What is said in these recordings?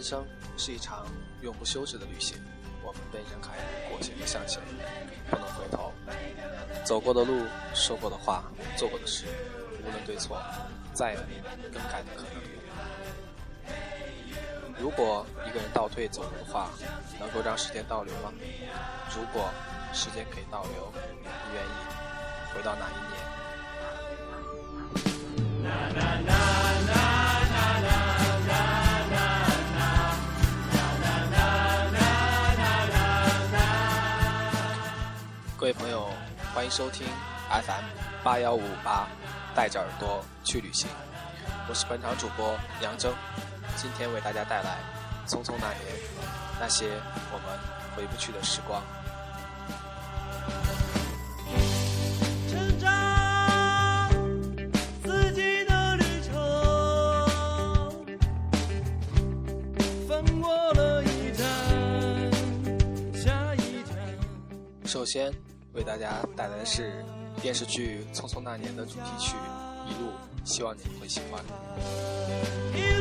人生是一场永不休止的旅行，我们被人海裹挟着向前，不能回头。走过的路，说过的话，做过的事，无论对错，再也没有更改的可能。如果一个人倒退走路的话，能够让时间倒流吗？如果时间可以倒流，你愿意回到哪一年？各位朋友，欢迎收听 FM 八幺五五八，带着耳朵去旅行。我是本场主播杨征，今天为大家带来《匆匆那年》，那些我们回不去的时光。成长，自己的旅程，翻过了一站，下一站。首先为大家带来的是电视剧《匆匆那年》的主题曲《一路》，希望你会喜欢。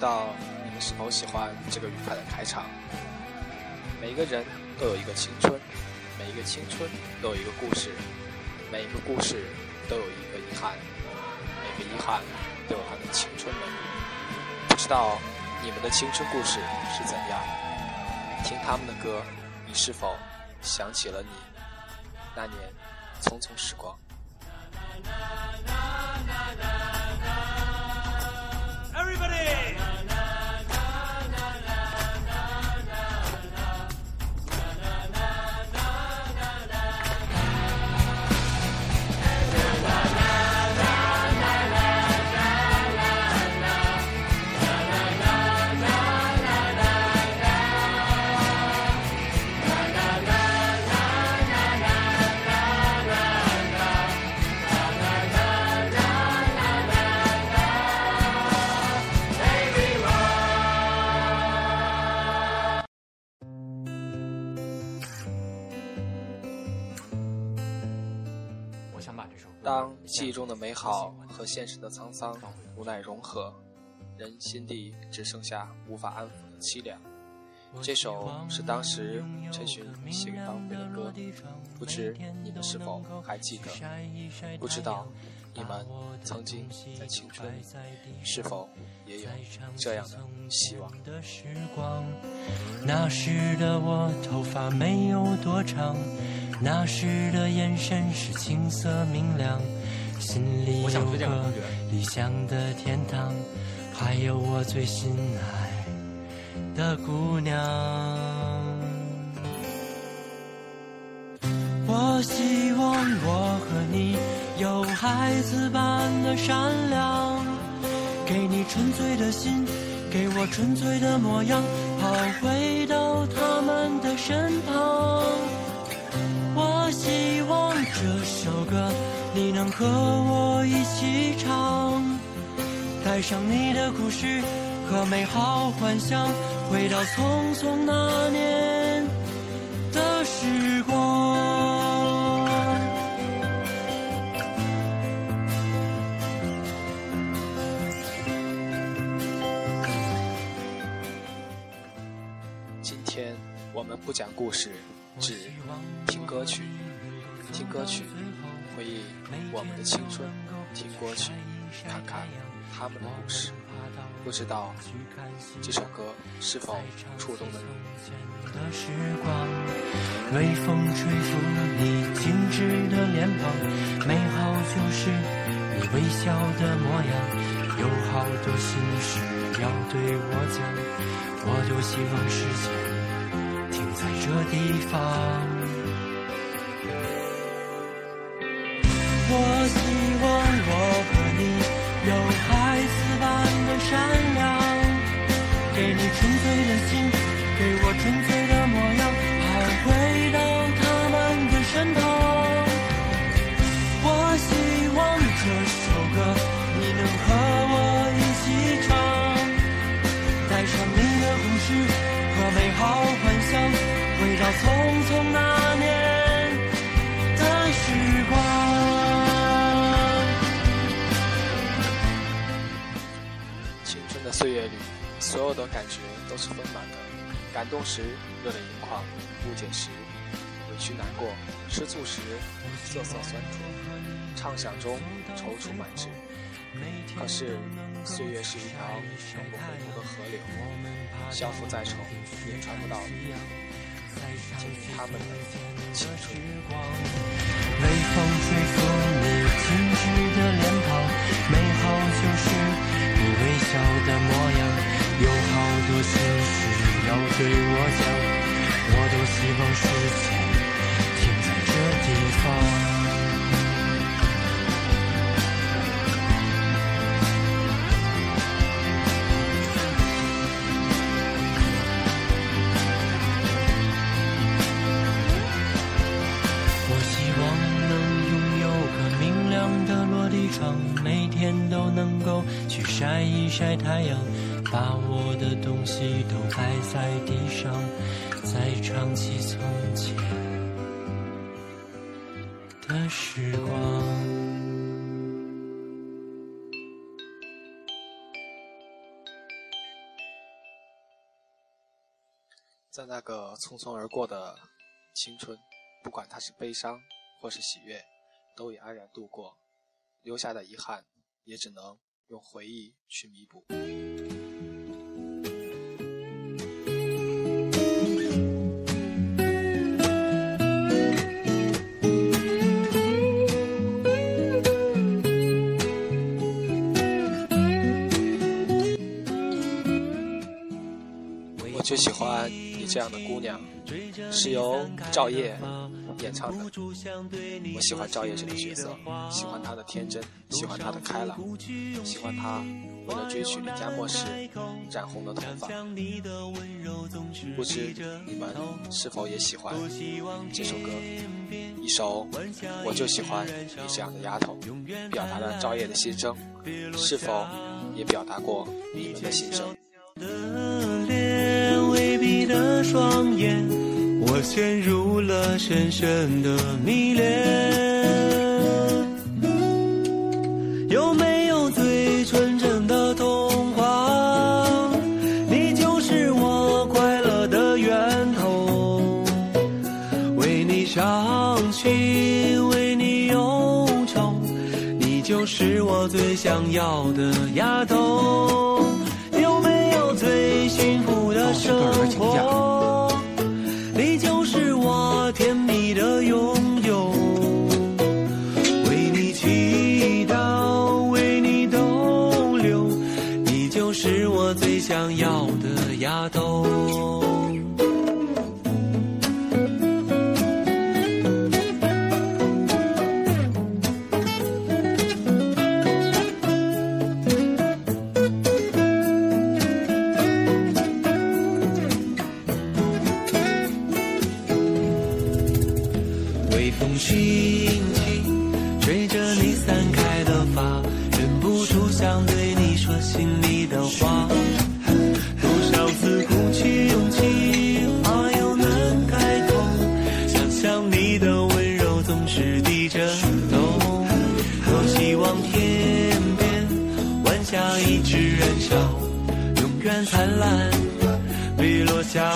道你们是否喜欢这个愉快的开场？每个人都有一个青春，每一个青春都有一个故事，每一个故事都有一个遗憾，每个遗憾都有它的青春美丽。不知道你们的青春故事是怎样？听他们的歌，你是否想起了你那年匆匆时光？记忆中的美好和现实的沧桑无奈融合，人心底只剩下无法安抚的凄凉。这首是当时陈寻写给当辉的歌，不知你们是否还记得？不知道你们曾经在青春里是否也有这样的希望？那时的我头发没有多长，那时的眼神是青涩明亮，心里我想有个理想的天堂，还有我最心爱的姑娘。我希望我和你有孩子般的善良，给你纯粹的心，给我纯粹的模样，跑回到他们的身旁。我希望这首歌你能和我一起唱，带上你的故事和美好幻想，回到匆匆那年的时光。今天我们不讲故事，只听歌曲，听歌曲，回忆我们的青春，听过去，看看他们的故事。不知道这首歌是否触动了你？的时光，微风吹拂你精致的脸庞，美好就是你微笑的模样。有好多心事要对我讲，我多希望时间停在这地方。纯粹的心，给我纯粹感觉都是丰满的。感动时热泪盈眶，误解时委屈难过，吃醋时涩涩酸楚，畅想中踌躇满志。可是，岁月是一条永不回头的河流，相扶再丑也穿不到你。听听他们的青春。要对我讲，我多希望时间停在这地方。我希望能拥有个明亮的落地窗，每天都能够去晒一晒太阳，把我的东西都摆在地上，再唱起从前的时光。在那个匆匆而过的青春，不管它是悲伤或是喜悦，都已安然度过，留下的遗憾也只能用回忆去弥补。我就喜欢你这样的姑娘，是由赵烨演唱的。我喜欢赵烨这个角色，喜欢他的天真，喜欢他的开朗，喜欢他为了追娶林佳默时染红了头发。不知你们是否也喜欢这首歌？一首我就喜欢你这样的丫头，表达了赵烨的心声，是否也表达过你们的心声？的，双眼，我陷入了深深的迷恋。有没有最纯真的童话？你就是我快乐的源头。为你伤心，为你忧愁，你就是我最想要的丫头。最幸福的生活？你就是我甜蜜的拥有。为你祈祷，为你逗留，你就是我最想要的丫头。灿烂，别落下。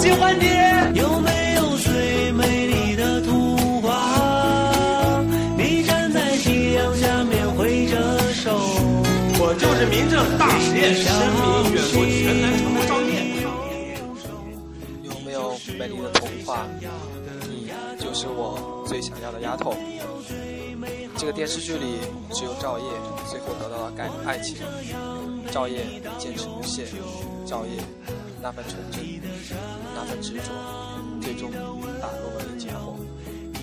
喜欢你。有没有最美丽的图画？你站在夕阳下面挥着手。我就是民政大实验申民远赴全南城的赵烨。有没有美丽的童话？你就是我最想要的丫头。这个电视剧里，只有赵烨最后得到了爱爱情。赵烨坚持不懈，赵烨那份纯真，那份执着，最终打动了李建国。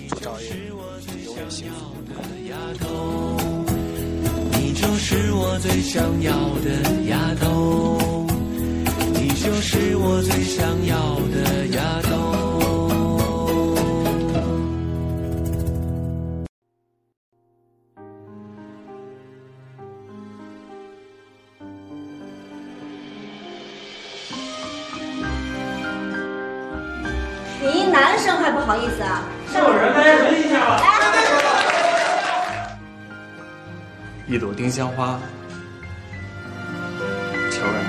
祝赵烨永远幸福。丫头，你就是我最想要的丫头，你就是我最想要的丫头。还不好意思啊？有人大家闻一下吧。一朵丁香花，悄然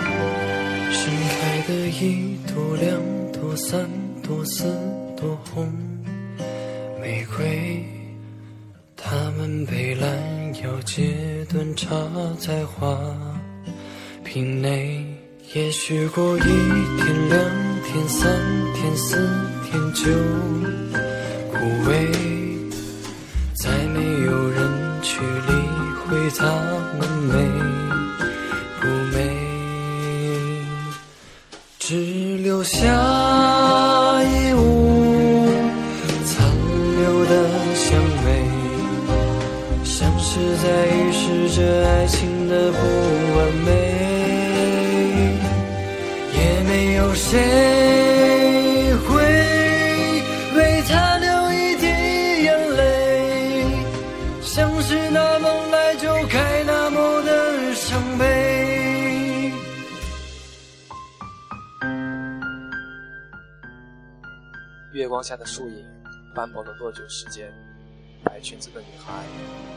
盛开的一朵、两朵、三朵、四朵红玫瑰，它们被拦腰截断，插在花瓶内。也许过一天、两天、三天、四天就枯萎，再没有人去理会它们美不美。只留下一屋残留的香味，像是在预示着爱情的不完美。也没有谁月光下的树影，斑驳了多久时间？白裙子的女孩，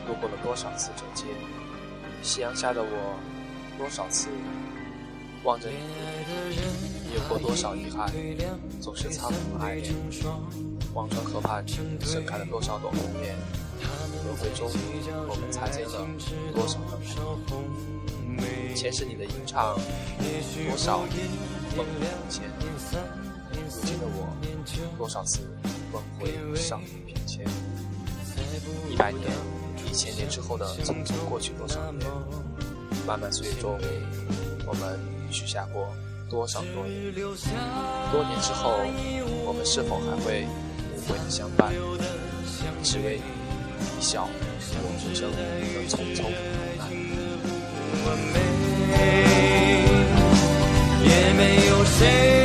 路过了多少次这街？夕阳下的我，多少次望着你，你有过多少遗憾？总是苍茫爱恋。忘川河畔盛开了多少朵红莲？轮回中，我们擦肩了多少个梦？前世你的吟唱，多少梦里梦前？如今的我，多少次梦回少年翩跹？一百年、一千年之后的匆匆过去多少年？漫漫岁月中，我们许下过多少诺言？多年之后，我们是否还会无悔的相伴？只为一笑我之争的匆匆无奈。完美，也没有谁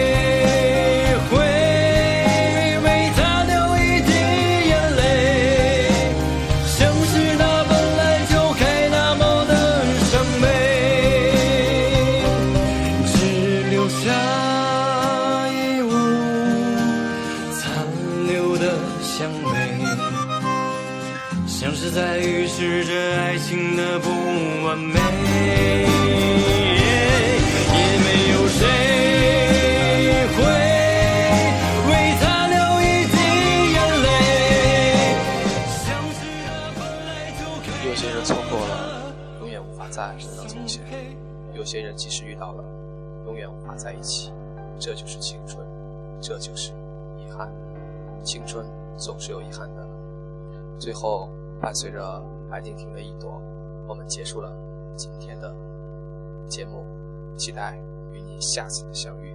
有些人即使遇到了，永远无法在一起。这就是青春，这就是遗憾。青春总是有遗憾的。最后，伴随着白敬亭的一朵，我们结束了今天的节目，期待与你下次的相遇。